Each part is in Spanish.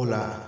Hola,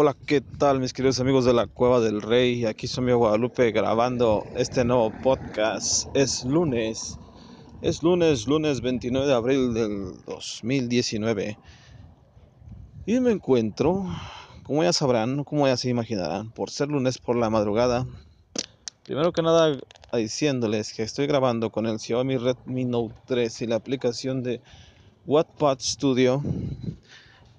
Hola, ¿qué tal mis queridos amigos de la Cueva del Rey? Aquí soy mi Guadalupe grabando este nuevo podcast. Es lunes, es lunes, lunes 29 de abril del 2019. Y me encuentro, como ya sabrán, como ya se imaginarán, por ser lunes por la madrugada. Primero que nada, diciéndoles que estoy grabando con el Xiaomi Redmi Note 3 y la aplicación de Wattpad Studio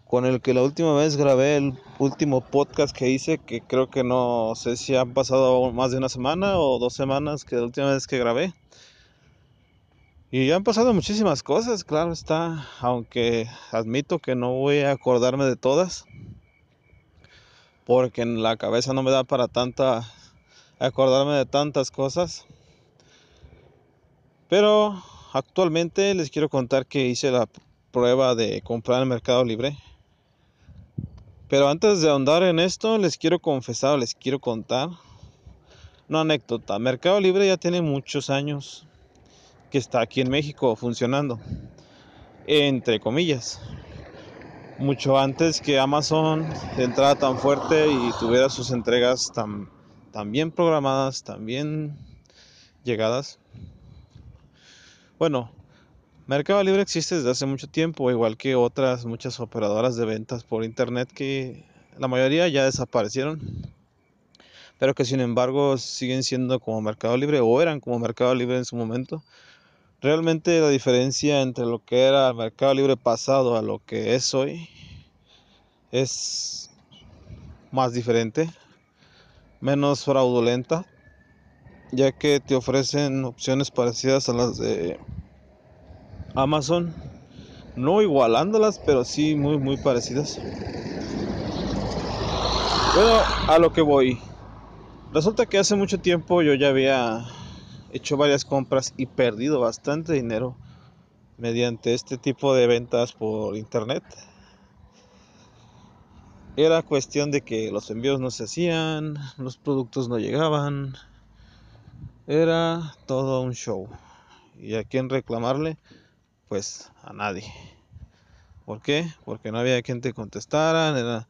con el que la última vez grabé el último podcast que hice, que creo que no sé si han pasado más de una semana o dos semanas que la última vez que grabé. Y ya han pasado muchísimas cosas, claro está, aunque admito que no voy a acordarme de todas, porque en la cabeza no me da para tanta acordarme de tantas cosas. Pero actualmente les quiero contar que hice la prueba de comprar en Mercado Libre pero antes de ahondar en esto, les quiero confesar, les quiero contar una anécdota. Mercado Libre ya tiene muchos años que está aquí en México funcionando, entre comillas. Mucho antes que Amazon entrara tan fuerte y tuviera sus entregas tan, tan bien programadas, tan bien llegadas. Bueno, Mercado Libre existe desde hace mucho tiempo, igual que otras muchas operadoras de ventas por internet que la mayoría ya desaparecieron, pero que sin embargo siguen siendo como Mercado Libre o eran como Mercado Libre en su momento. Realmente la diferencia entre lo que era Mercado Libre pasado a lo que es hoy es más diferente, menos fraudulenta, ya que te ofrecen opciones parecidas a las de Amazon, no igualándolas, pero sí muy muy parecidas. Bueno, a lo que voy. Resulta que hace mucho tiempo yo ya había hecho varias compras y perdido bastante dinero mediante este tipo de ventas por internet. Era cuestión de que los envíos no se hacían, los productos no llegaban. Era todo un show. ¿Y a quién reclamarle? Pues a nadie. ¿Por qué? Porque no había quien te contestara, eran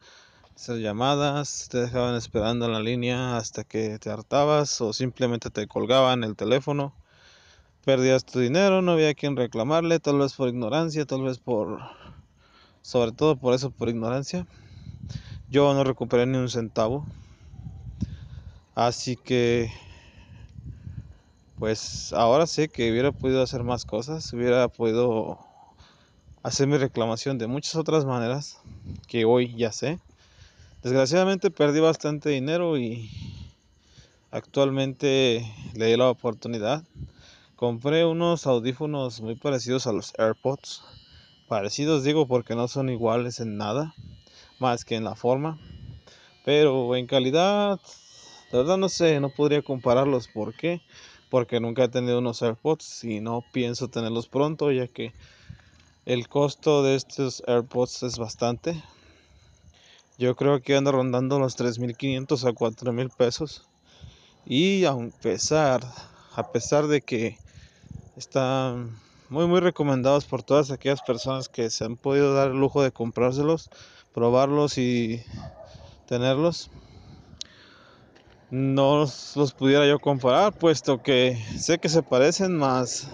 esas llamadas, te dejaban esperando en la línea hasta que te hartabas o simplemente te colgaban el teléfono. Perdías tu dinero, no había quien reclamarle, tal vez por ignorancia, tal vez por... sobre todo por eso, por ignorancia. Yo no recuperé ni un centavo. Así que pues ahora sé que hubiera podido hacer más cosas, hubiera podido hacer mi reclamación de muchas otras maneras que hoy ya sé. Desgraciadamente perdí bastante dinero y actualmente le di la oportunidad. Compré unos audífonos muy parecidos a los AirPods. Parecidos digo porque no son iguales en nada, más que en la forma. Pero en calidad, la verdad no sé, no podría compararlos. ¿Por qué? Porque nunca he tenido unos AirPods y no pienso tenerlos pronto ya que el costo de estos AirPods es bastante. Yo creo que anda rondando los 3.500 a 4.000 pesos. Y a pesar, a pesar de que están muy muy recomendados por todas aquellas personas que se han podido dar el lujo de comprárselos, probarlos y tenerlos, no los pudiera yo comparar, puesto que sé que se parecen, más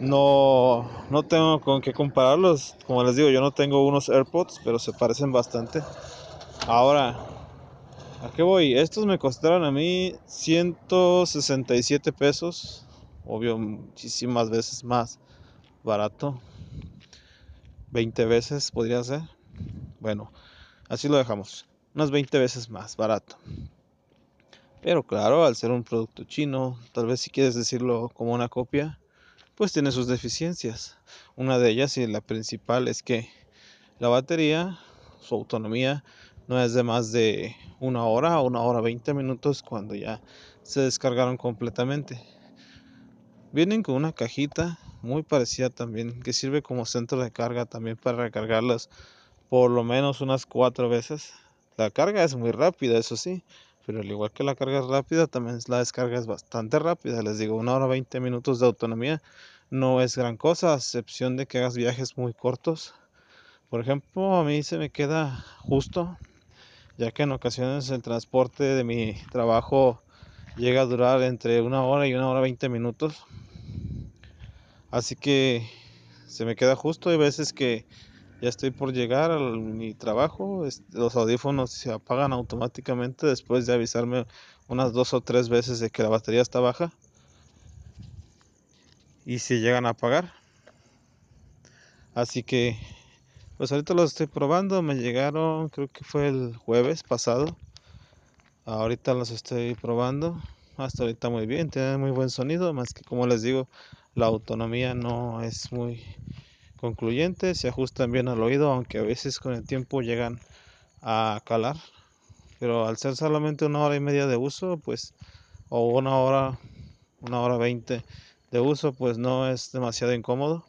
no, no tengo con qué compararlos. Como les digo, yo no tengo unos AirPods, pero se parecen bastante. Ahora, ¿a qué voy? Estos me costaron a mí 167 pesos. obvio muchísimas veces más barato. 20 veces podría ser. Bueno, así lo dejamos. Unas 20 veces más barato. Pero claro, al ser un producto chino, tal vez si quieres decirlo como una copia, pues tiene sus deficiencias. Una de ellas y la principal es que la batería, su autonomía, no es de más de una hora o una hora 20 minutos cuando ya se descargaron completamente. Vienen con una cajita muy parecida también que sirve como centro de carga también para recargarlas por lo menos unas cuatro veces. La carga es muy rápida, eso sí, pero al igual que la carga rápida, también la descarga es bastante rápida. Les digo, una hora 20 minutos de autonomía no es gran cosa, a excepción de que hagas viajes muy cortos. Por ejemplo, a mí se me queda justo, ya que en ocasiones el transporte de mi trabajo llega a durar entre una hora y una hora 20 minutos. Así que se me queda justo. Hay veces que ya estoy por llegar a mi trabajo. Los audífonos se apagan automáticamente después de avisarme unas dos o tres veces de que la batería está baja. Y se llegan a apagar. Así que, pues ahorita los estoy probando. Me llegaron, creo que fue el jueves pasado. Ahorita los estoy probando. Hasta ahorita muy bien, tienen muy buen sonido. Más que como les digo, la autonomía no es muy concluyente, se ajustan bien al oído, aunque a veces con el tiempo llegan a calar. Pero al ser solamente una hora y media de uso, pues, o una hora, una hora veinte de uso, pues no es demasiado incómodo.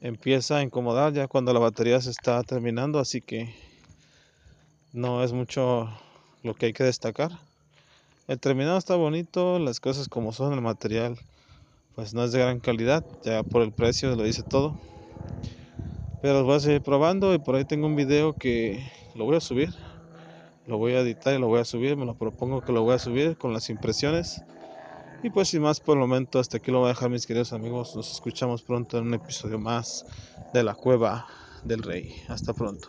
Empieza a incomodar ya cuando la batería se está terminando, así que no es mucho lo que hay que destacar. El terminado está bonito, las cosas como son, el material pues no es de gran calidad, ya por el precio lo dice todo. Pero los voy a seguir probando y por ahí tengo un video que lo voy a subir. Lo voy a editar y lo voy a subir, me lo propongo que lo voy a subir con las impresiones. Y pues sin más por el momento, hasta aquí lo voy a dejar mis queridos amigos. Nos escuchamos pronto en un episodio más de la cueva del rey. Hasta pronto.